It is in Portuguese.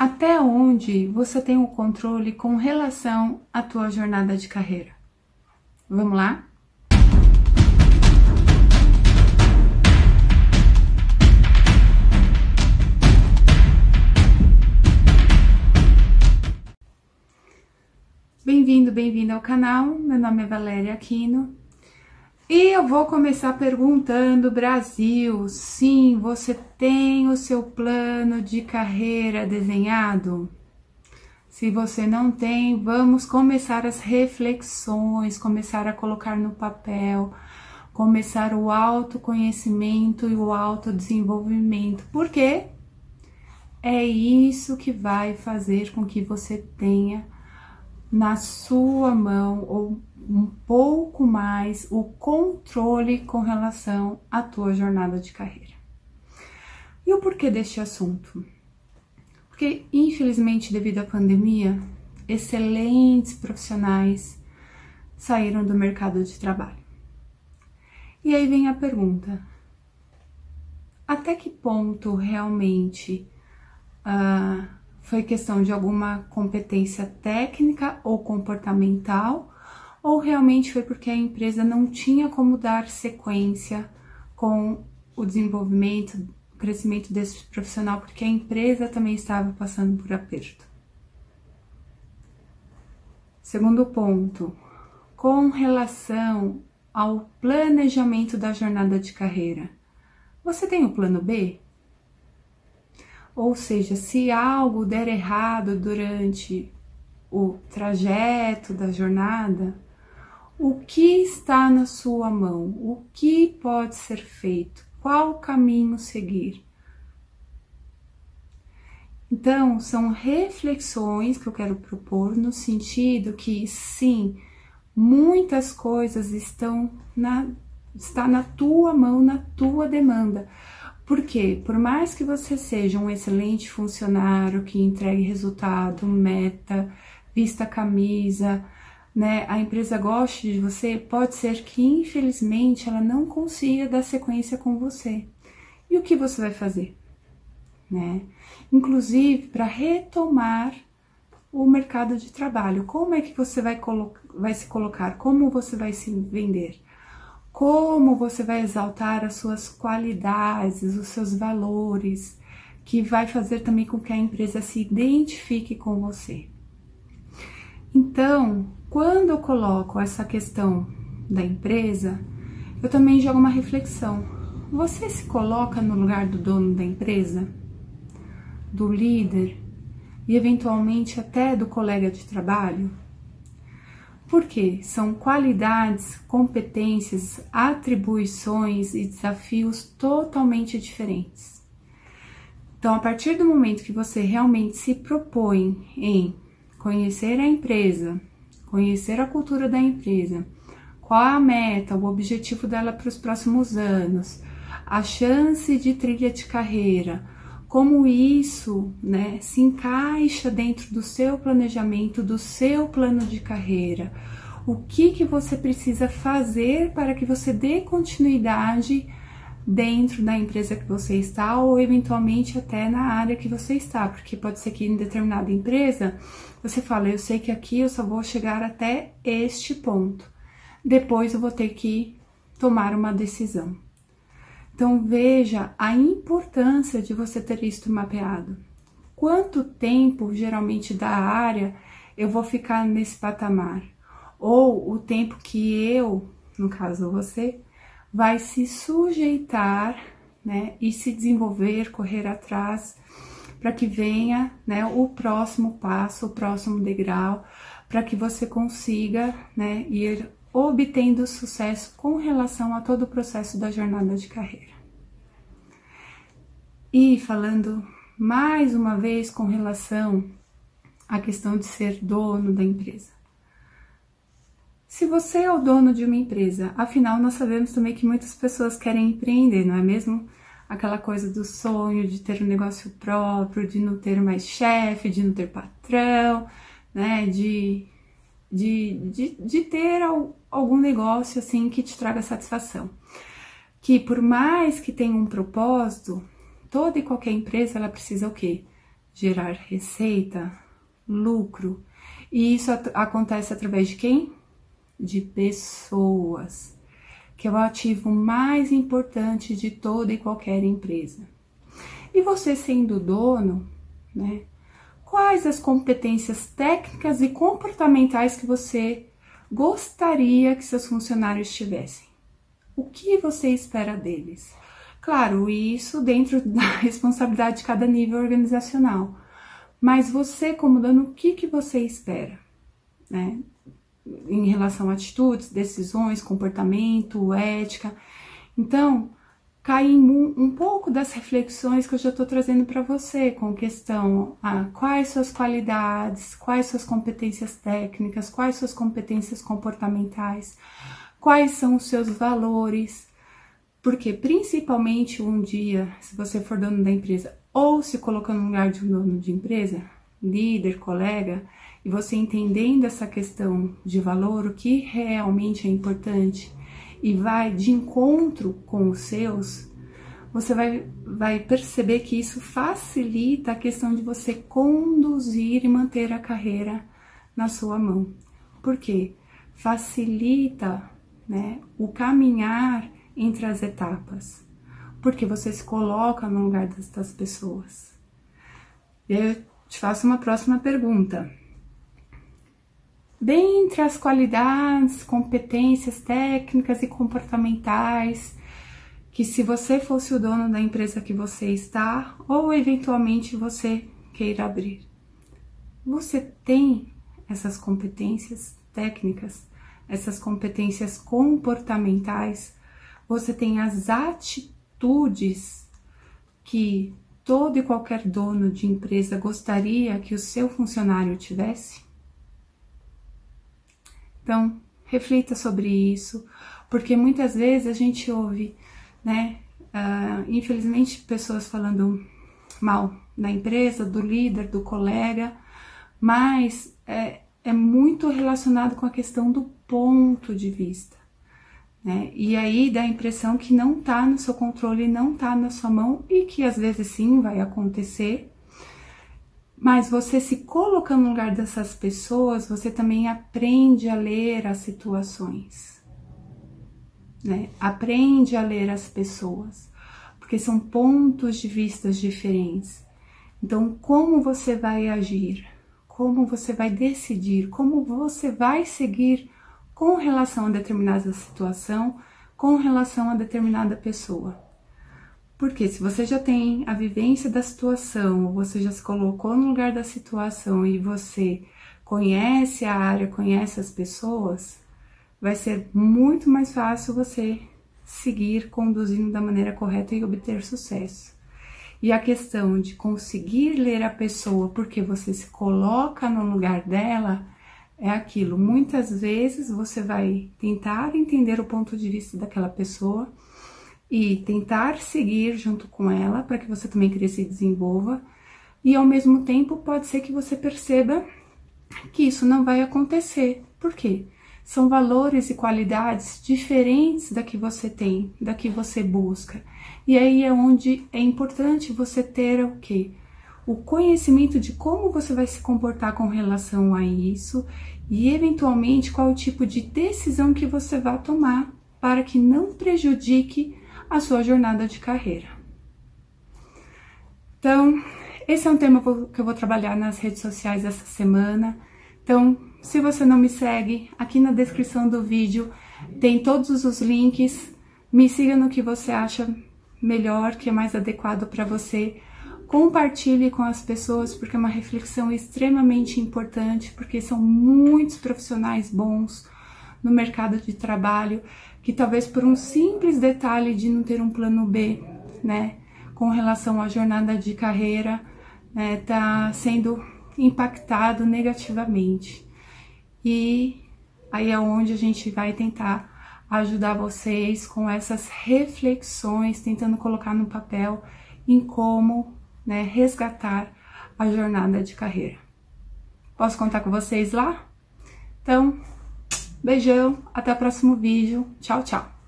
Até onde você tem o controle com relação à tua jornada de carreira? Vamos lá? Bem-vindo, bem-vindo ao canal. Meu nome é Valéria Aquino e eu vou começar perguntando, Brasil, sim, você tem o seu plano de carreira desenhado? Se você não tem, vamos começar as reflexões, começar a colocar no papel, começar o autoconhecimento e o autodesenvolvimento. Por quê? É isso que vai fazer com que você tenha na sua mão ou um pouco mais o controle com relação à tua jornada de carreira. E o porquê deste assunto? Porque, infelizmente, devido à pandemia, excelentes profissionais saíram do mercado de trabalho. E aí vem a pergunta: até que ponto realmente uh, foi questão de alguma competência técnica ou comportamental, ou realmente foi porque a empresa não tinha como dar sequência com o desenvolvimento, o crescimento desse profissional, porque a empresa também estava passando por aperto. Segundo ponto, com relação ao planejamento da jornada de carreira, você tem o plano B? Ou seja, se algo der errado durante o trajeto da jornada, o que está na sua mão? O que pode ser feito? Qual caminho seguir? Então, são reflexões que eu quero propor no sentido que sim, muitas coisas estão na está na tua mão, na tua demanda. Porque por mais que você seja um excelente funcionário que entregue resultado, meta, vista camisa, né, a empresa goste de você, pode ser que infelizmente ela não consiga dar sequência com você. E o que você vai fazer? Né? Inclusive para retomar o mercado de trabalho. Como é que você vai, vai se colocar? Como você vai se vender? como você vai exaltar as suas qualidades, os seus valores, que vai fazer também com que a empresa se identifique com você. Então, quando eu coloco essa questão da empresa, eu também jogo uma reflexão. Você se coloca no lugar do dono da empresa, do líder e eventualmente até do colega de trabalho? porque são qualidades, competências, atribuições e desafios totalmente diferentes. Então, a partir do momento que você realmente se propõe em conhecer a empresa, conhecer a cultura da empresa, qual a meta, o objetivo dela para os próximos anos, a chance de trilha de carreira, como isso né, se encaixa dentro do seu planejamento, do seu plano de carreira. O que, que você precisa fazer para que você dê continuidade dentro da empresa que você está ou eventualmente até na área que você está, porque pode ser que em determinada empresa você fala, eu sei que aqui eu só vou chegar até este ponto. Depois eu vou ter que tomar uma decisão. Então veja a importância de você ter isto mapeado. Quanto tempo, geralmente, da área eu vou ficar nesse patamar? Ou o tempo que eu, no caso você, vai se sujeitar né, e se desenvolver, correr atrás, para que venha né, o próximo passo, o próximo degrau, para que você consiga né, ir obtendo sucesso com relação a todo o processo da jornada de carreira. E falando mais uma vez com relação à questão de ser dono da empresa. Se você é o dono de uma empresa, afinal nós sabemos também que muitas pessoas querem empreender, não é mesmo? Aquela coisa do sonho de ter um negócio próprio, de não ter mais chefe, de não ter patrão, né? De de, de, de ter algum negócio assim que te traga satisfação. Que por mais que tenha um propósito, toda e qualquer empresa ela precisa o quê? gerar receita, lucro. E isso acontece através de quem? De pessoas, que é o ativo mais importante de toda e qualquer empresa. E você sendo dono, né? Quais as competências técnicas e comportamentais que você gostaria que seus funcionários tivessem? O que você espera deles? Claro, isso dentro da responsabilidade de cada nível organizacional. Mas você, como dono, o que, que você espera? Né? Em relação a atitudes, decisões, comportamento, ética. Então, cai em um, um pouco das reflexões que eu já estou trazendo para você, com questão a quais suas qualidades, quais suas competências técnicas, quais suas competências comportamentais, quais são os seus valores, porque principalmente um dia, se você for dono da empresa ou se colocando no lugar de um dono de empresa, líder, colega, e você entendendo essa questão de valor, o que realmente é importante e vai de encontro com os seus, você vai, vai perceber que isso facilita a questão de você conduzir e manter a carreira na sua mão. Por quê? Facilita né, o caminhar entre as etapas, porque você se coloca no lugar das pessoas. Eu te faço uma próxima pergunta. Dentre as qualidades, competências técnicas e comportamentais, que se você fosse o dono da empresa que você está, ou eventualmente você queira abrir, você tem essas competências técnicas, essas competências comportamentais você tem as atitudes que todo e qualquer dono de empresa gostaria que o seu funcionário tivesse? Então, reflita sobre isso, porque muitas vezes a gente ouve, né, uh, infelizmente, pessoas falando mal da empresa, do líder, do colega, mas é, é muito relacionado com a questão do ponto de vista. Né? E aí dá a impressão que não está no seu controle, não está na sua mão e que às vezes sim vai acontecer. Mas você se colocando no lugar dessas pessoas, você também aprende a ler as situações. Né? Aprende a ler as pessoas, porque são pontos de vistas diferentes. Então, como você vai agir? Como você vai decidir? Como você vai seguir com relação a determinada situação, com relação a determinada pessoa. Porque se você já tem a vivência da situação, você já se colocou no lugar da situação e você conhece a área, conhece as pessoas, vai ser muito mais fácil você seguir conduzindo da maneira correta e obter sucesso. E a questão de conseguir ler a pessoa porque você se coloca no lugar dela é aquilo. Muitas vezes você vai tentar entender o ponto de vista daquela pessoa e tentar seguir junto com ela para que você também cresça e desenvolva. E ao mesmo tempo pode ser que você perceba que isso não vai acontecer. Por quê? São valores e qualidades diferentes da que você tem, da que você busca. E aí é onde é importante você ter o quê? o conhecimento de como você vai se comportar com relação a isso e, eventualmente, qual o tipo de decisão que você vai tomar para que não prejudique a sua jornada de carreira. Então, esse é um tema que eu vou trabalhar nas redes sociais essa semana. Então, se você não me segue, aqui na descrição do vídeo tem todos os links. Me siga no que você acha melhor, que é mais adequado para você compartilhe com as pessoas, porque é uma reflexão extremamente importante, porque são muitos profissionais bons no mercado de trabalho que talvez por um simples detalhe de não ter um plano B, né, com relação à jornada de carreira, né, tá sendo impactado negativamente. E aí é onde a gente vai tentar ajudar vocês com essas reflexões, tentando colocar no papel em como né, resgatar a jornada de carreira. Posso contar com vocês lá? Então, beijão, até o próximo vídeo. Tchau, tchau.